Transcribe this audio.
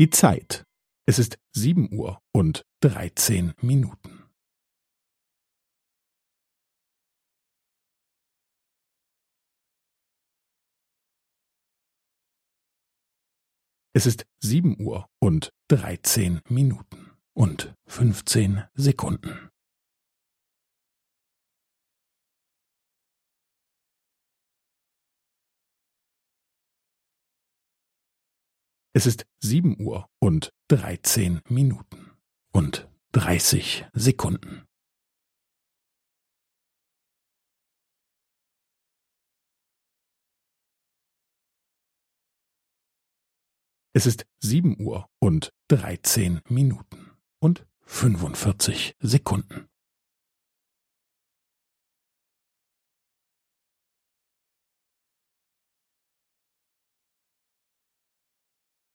Die Zeit. Es ist sieben Uhr und dreizehn Minuten. Es ist sieben Uhr und dreizehn Minuten und fünfzehn Sekunden. Es ist sieben Uhr und dreizehn Minuten und dreißig Sekunden. Es ist sieben Uhr und dreizehn Minuten und fünfundvierzig Sekunden.